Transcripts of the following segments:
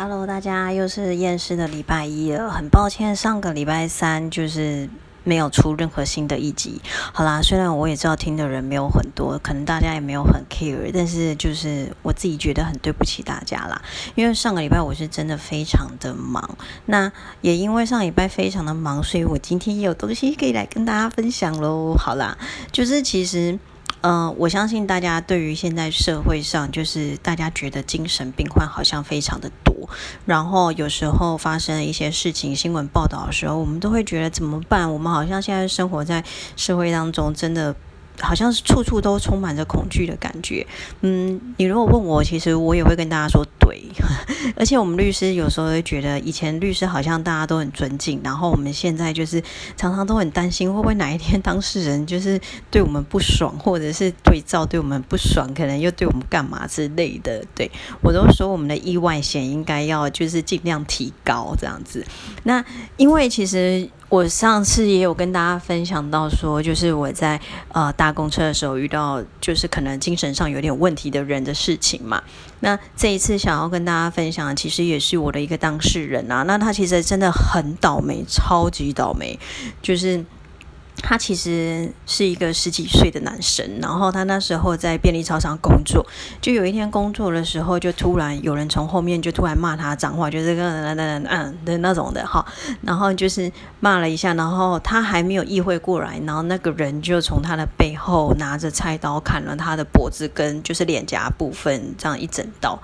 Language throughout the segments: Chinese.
Hello，大家又是厌世的礼拜一了。很抱歉，上个礼拜三就是没有出任何新的一集。好啦，虽然我也知道听的人没有很多，可能大家也没有很 care，但是就是我自己觉得很对不起大家啦。因为上个礼拜我是真的非常的忙，那也因为上礼拜非常的忙，所以我今天也有东西可以来跟大家分享喽。好啦，就是其实。嗯，我相信大家对于现在社会上，就是大家觉得精神病患好像非常的然后有时候发生一些事情，新闻报道的时候，我们都会觉得怎么办？我们好像现在生活在社会当中，真的。好像是处处都充满着恐惧的感觉。嗯，你如果问我，其实我也会跟大家说对。而且我们律师有时候会觉得，以前律师好像大家都很尊敬，然后我们现在就是常常都很担心，会不会哪一天当事人就是对我们不爽，或者是对照对我们不爽，可能又对我们干嘛之类的。对我都说，我们的意外险应该要就是尽量提高这样子。那因为其实。我上次也有跟大家分享到说，就是我在呃搭公车的时候遇到，就是可能精神上有点问题的人的事情嘛。那这一次想要跟大家分享，其实也是我的一个当事人啊。那他其实真的很倒霉，超级倒霉，就是。他其实是一个十几岁的男生，然后他那时候在便利超商工作，就有一天工作的时候，就突然有人从后面就突然骂他脏话，就是个嗯嗯嗯的那种的哈，然后就是骂了一下，然后他还没有意会过来，然后那个人就从他的背后拿着菜刀砍了他的脖子跟就是脸颊部分，这样一整刀。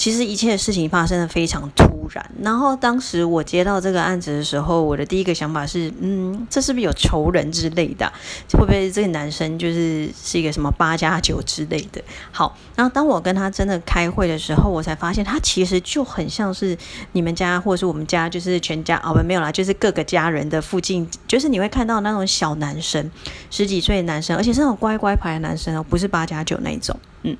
其实一切事情发生的非常突然，然后当时我接到这个案子的时候，我的第一个想法是，嗯，这是不是有仇人之类的？会不会这个男生就是是一个什么八加九之类的？好，然后当我跟他真的开会的时候，我才发现他其实就很像是你们家或者是我们家，就是全家哦，没有啦，就是各个家人的附近，就是你会看到那种小男生，十几岁的男生，而且是那种乖乖牌的男生哦，不是八加九那种，嗯。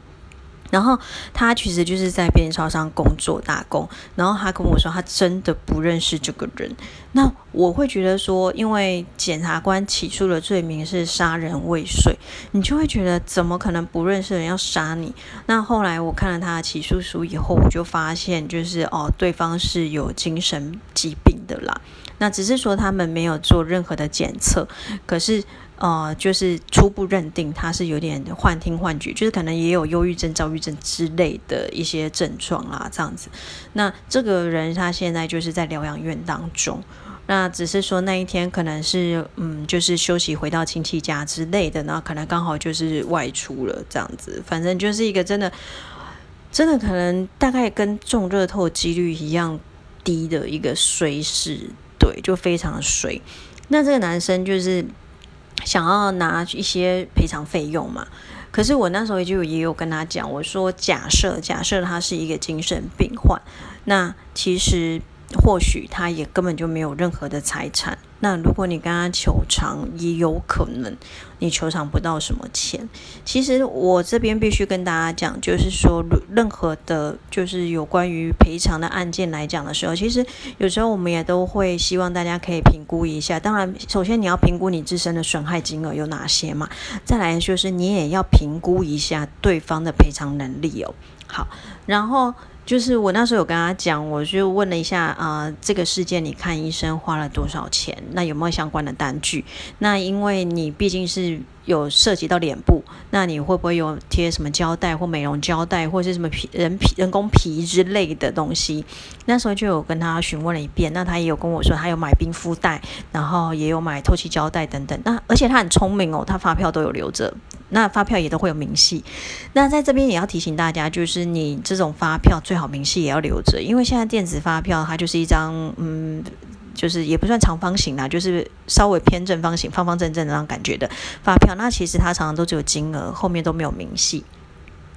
然后他其实就是在便利超商工作打工，然后他跟我说他真的不认识这个人。那我会觉得说，因为检察官起诉的罪名是杀人未遂，你就会觉得怎么可能不认识人要杀你？那后来我看了他的起诉书以后，我就发现就是哦，对方是有精神疾病的啦。那只是说他们没有做任何的检测，可是。呃，就是初步认定他是有点幻听幻觉，就是可能也有忧郁症、躁郁症之类的一些症状啊，这样子。那这个人他现在就是在疗养院当中，那只是说那一天可能是嗯，就是休息回到亲戚家之类的，那可能刚好就是外出了这样子。反正就是一个真的，真的可能大概跟中热透几率一样低的一个衰事，对，就非常的衰。那这个男生就是。想要拿一些赔偿费用嘛？可是我那时候就也有跟他讲，我说假设假设他是一个精神病患，那其实。或许他也根本就没有任何的财产。那如果你跟他求偿，也有可能你求偿不到什么钱。其实我这边必须跟大家讲，就是说，任何的，就是有关于赔偿的案件来讲的时候，其实有时候我们也都会希望大家可以评估一下。当然，首先你要评估你自身的损害金额有哪些嘛。再来就是你也要评估一下对方的赔偿能力哦。好，然后。就是我那时候有跟他讲，我就问了一下啊，这个事件你看医生花了多少钱？那有没有相关的单据？那因为你毕竟是。有涉及到脸部，那你会不会有贴什么胶带或美容胶带，或是什么皮人皮人工皮之类的东西？那时候就有跟他询问了一遍，那他也有跟我说，他有买冰敷袋，然后也有买透气胶带等等。那而且他很聪明哦，他发票都有留着，那发票也都会有明细。那在这边也要提醒大家，就是你这种发票最好明细也要留着，因为现在电子发票它就是一张嗯。就是也不算长方形啦，就是稍微偏正方形、方方正正的那种感觉的发票。那其实它常常都只有金额，后面都没有明细。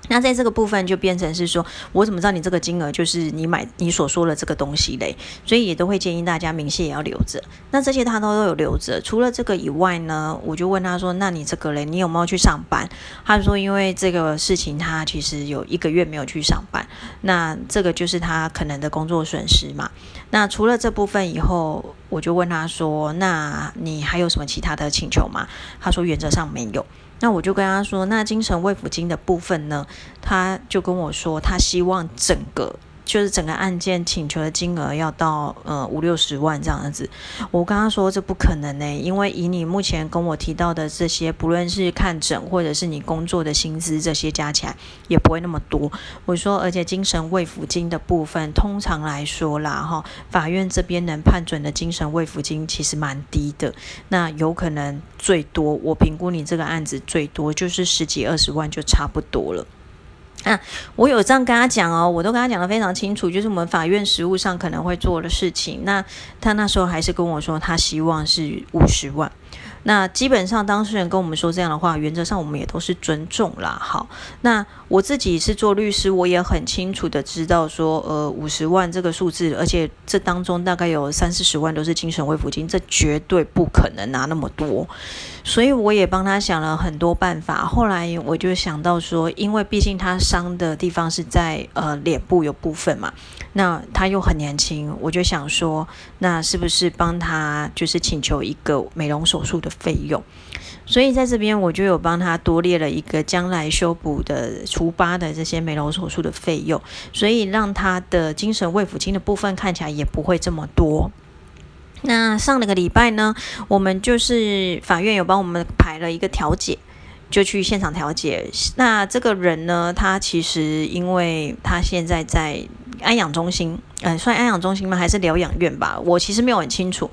那在这个部分就变成是说，我怎么知道你这个金额就是你买你所说的这个东西嘞？所以也都会建议大家明细也要留着。那这些他都都有留着。除了这个以外呢，我就问他说：“那你这个嘞，你有没有去上班？”他说：“因为这个事情，他其实有一个月没有去上班。那这个就是他可能的工作损失嘛。那除了这部分以后，我就问他说：‘那你还有什么其他的请求吗？’他说：‘原则上没有。’那我就跟他说，那精神慰抚金的部分呢？他就跟我说，他希望整个就是整个案件请求的金额要到呃五六十万这样子。我跟他说这不可能呢，因为以你目前跟我提到的这些，不论是看诊或者是你工作的薪资这些加起来也不会那么多。我说，而且精神慰抚金的部分，通常来说啦哈，法院这边能判准的精神慰抚金其实蛮低的，那有可能最多我评估你这个案子最多就是十几二十万就差不多了。啊，我有这样跟他讲哦，我都跟他讲的非常清楚，就是我们法院实务上可能会做的事情。那他那时候还是跟我说，他希望是五十万。那基本上当事人跟我们说这样的话，原则上我们也都是尊重啦。好，那我自己是做律师，我也很清楚的知道说，呃，五十万这个数字，而且这当中大概有三四十万都是精神慰抚金，这绝对不可能拿那么多。所以我也帮他想了很多办法。后来我就想到说，因为毕竟他伤的地方是在呃脸部有部分嘛，那他又很年轻，我就想说，那是不是帮他就是请求一个美容手术的？费用，所以在这边我就有帮他多列了一个将来修补的除疤的这些美容手术的费用，所以让他的精神慰抚金的部分看起来也不会这么多。那上了个礼拜呢，我们就是法院有帮我们排了一个调解，就去现场调解。那这个人呢，他其实因为他现在在安养中心，嗯，算安养中心吗？还是疗养院吧？我其实没有很清楚。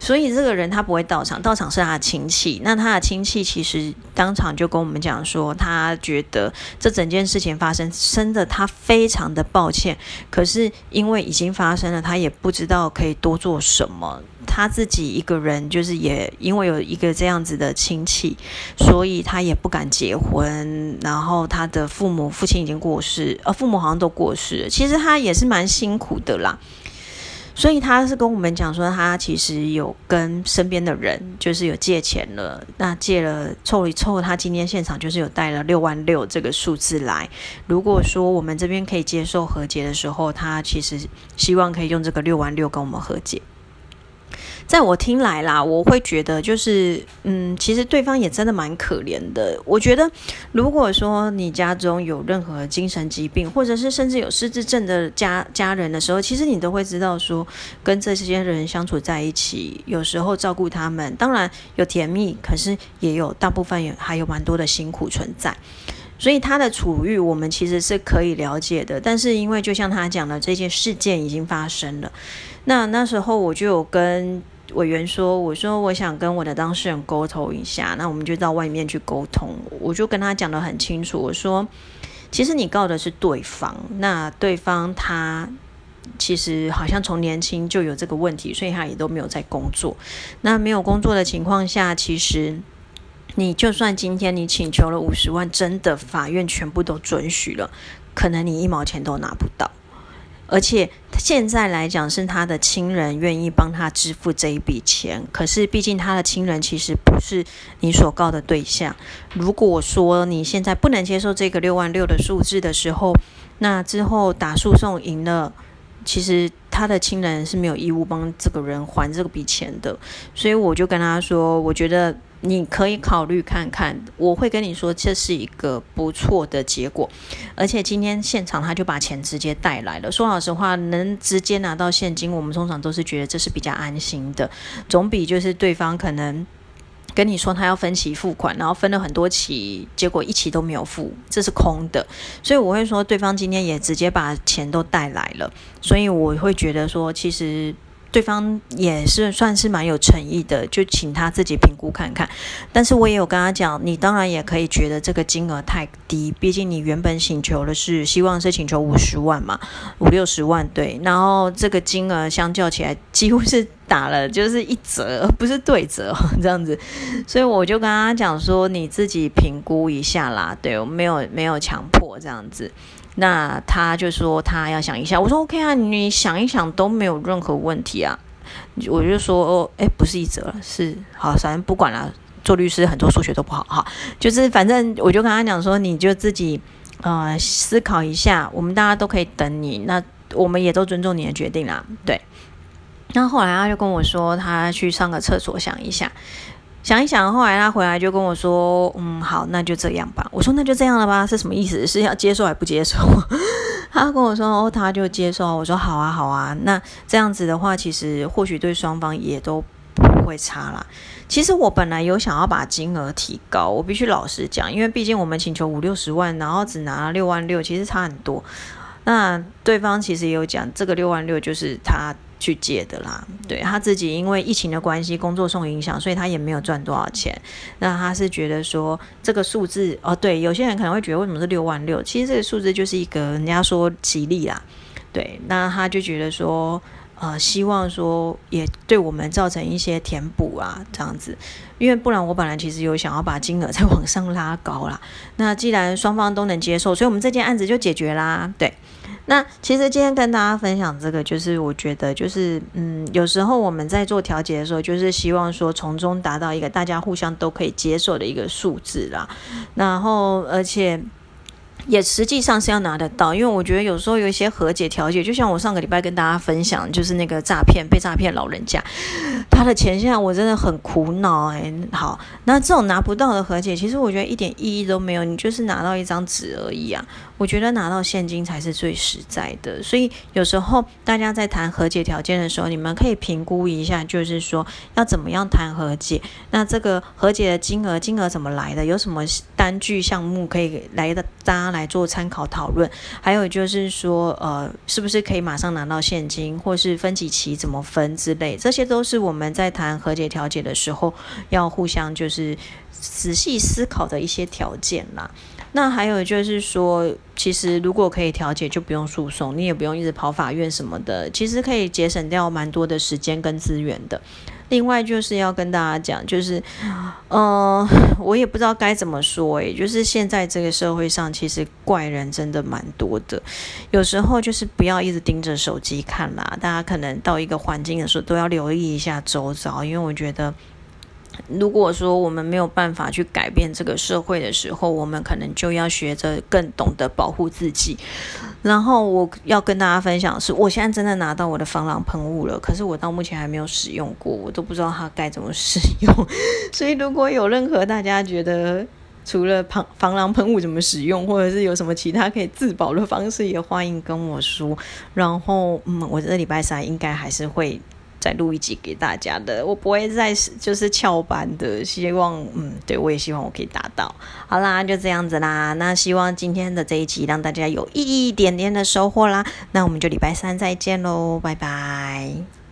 所以这个人他不会到场，到场是他的亲戚。那他的亲戚其实当场就跟我们讲说，他觉得这整件事情发生真的他非常的抱歉，可是因为已经发生了，他也不知道可以多做什么。他自己一个人就是也因为有一个这样子的亲戚，所以他也不敢结婚。然后他的父母父亲已经过世，呃，父母好像都过世。其实他也是蛮辛苦的啦。所以他是跟我们讲说，他其实有跟身边的人就是有借钱了，那借了凑一凑，他今天现场就是有带了六万六这个数字来。如果说我们这边可以接受和解的时候，他其实希望可以用这个六万六跟我们和解。在我听来啦，我会觉得就是，嗯，其实对方也真的蛮可怜的。我觉得，如果说你家中有任何精神疾病，或者是甚至有失智症的家家人的时候，其实你都会知道说，跟这些人相处在一起，有时候照顾他们，当然有甜蜜，可是也有大部分也还有蛮多的辛苦存在。所以他的处遇，我们其实是可以了解的。但是因为就像他讲的，这件事件已经发生了，那那时候我就有跟。委员说：“我说我想跟我的当事人沟通一下，那我们就到外面去沟通。我就跟他讲得很清楚，我说，其实你告的是对方，那对方他其实好像从年轻就有这个问题，所以他也都没有在工作。那没有工作的情况下，其实你就算今天你请求了五十万，真的法院全部都准许了，可能你一毛钱都拿不到。”而且现在来讲，是他的亲人愿意帮他支付这一笔钱。可是，毕竟他的亲人其实不是你所告的对象。如果说你现在不能接受这个六万六的数字的时候，那之后打诉讼赢了，其实他的亲人是没有义务帮这个人还这笔钱的。所以我就跟他说，我觉得。你可以考虑看看，我会跟你说这是一个不错的结果，而且今天现场他就把钱直接带来了。说老实话，能直接拿到现金，我们通常都是觉得这是比较安心的，总比就是对方可能跟你说他要分期付款，然后分了很多期，结果一期都没有付，这是空的。所以我会说，对方今天也直接把钱都带来了，所以我会觉得说，其实。对方也是算是蛮有诚意的，就请他自己评估看看。但是我也有跟他讲，你当然也可以觉得这个金额太低，毕竟你原本请求的是希望是请求五十万嘛，五六十万对。然后这个金额相较起来，几乎是打了就是一折，不是对折这样子。所以我就跟他讲说，你自己评估一下啦。对我没有没有强迫这样子。那他就说他要想一下，我说 OK 啊，你想一想都没有任何问题啊。我就说哦，哎，不是一折，是好，反正不管了。做律师很多数学都不好哈，就是反正我就跟他讲说，你就自己呃思考一下，我们大家都可以等你，那我们也都尊重你的决定啦。对。那后来他就跟我说，他去上个厕所想一下。想一想，后来他回来就跟我说：“嗯，好，那就这样吧。”我说：“那就这样了吧？是什么意思？是要接受还不接受？” 他跟我说哦，他就接受。我说好啊，好啊。那这样子的话，其实或许对双方也都不会差啦。其实我本来有想要把金额提高，我必须老实讲，因为毕竟我们请求五六十万，然后只拿了六万六，其实差很多。那对方其实也有讲，这个六万六就是他去借的啦。对他自己因为疫情的关系，工作受影响，所以他也没有赚多少钱。那他是觉得说这个数字哦，对，有些人可能会觉得为什么是六万六？其实这个数字就是一个人家说吉利啦。对，那他就觉得说。呃，希望说也对我们造成一些填补啊，这样子，因为不然我本来其实有想要把金额再往上拉高啦。那既然双方都能接受，所以我们这件案子就解决啦。对，那其实今天跟大家分享这个，就是我觉得就是嗯，有时候我们在做调解的时候，就是希望说从中达到一个大家互相都可以接受的一个数字啦。然后而且。也实际上是要拿得到，因为我觉得有时候有一些和解调解，就像我上个礼拜跟大家分享，就是那个诈骗被诈骗老人家，他的钱现在我真的很苦恼哎。好，那这种拿不到的和解，其实我觉得一点意义都没有，你就是拿到一张纸而已啊。我觉得拿到现金才是最实在的，所以有时候大家在谈和解条件的时候，你们可以评估一下，就是说要怎么样谈和解。那这个 和解的金额，金额怎么来的？有什么单据项目可以来的？大家来做参考讨论。还有就是说，呃，是不是可以马上拿到现金，或是分几期怎么分之类，这些都是我们在谈和解调解的时候要互相就是仔细思考的一些条件啦。那还有就是说，其实如果可以调解，就不用诉讼，你也不用一直跑法院什么的，其实可以节省掉蛮多的时间跟资源的。另外就是要跟大家讲，就是，嗯，我也不知道该怎么说，诶，就是现在这个社会上，其实怪人真的蛮多的。有时候就是不要一直盯着手机看啦，大家可能到一个环境的时候，都要留意一下周遭，因为我觉得。如果说我们没有办法去改变这个社会的时候，我们可能就要学着更懂得保护自己。然后我要跟大家分享的是，我现在真的拿到我的防狼喷雾了，可是我到目前还没有使用过，我都不知道它该怎么使用。所以如果有任何大家觉得除了防防狼喷雾怎么使用，或者是有什么其他可以自保的方式，也欢迎跟我说。然后，嗯，我这礼拜三应该还是会。再录一集给大家的，我不会再就是翘班的，希望嗯，对我也希望我可以达到。好啦，就这样子啦。那希望今天的这一集让大家有一点点的收获啦。那我们就礼拜三再见喽，拜拜。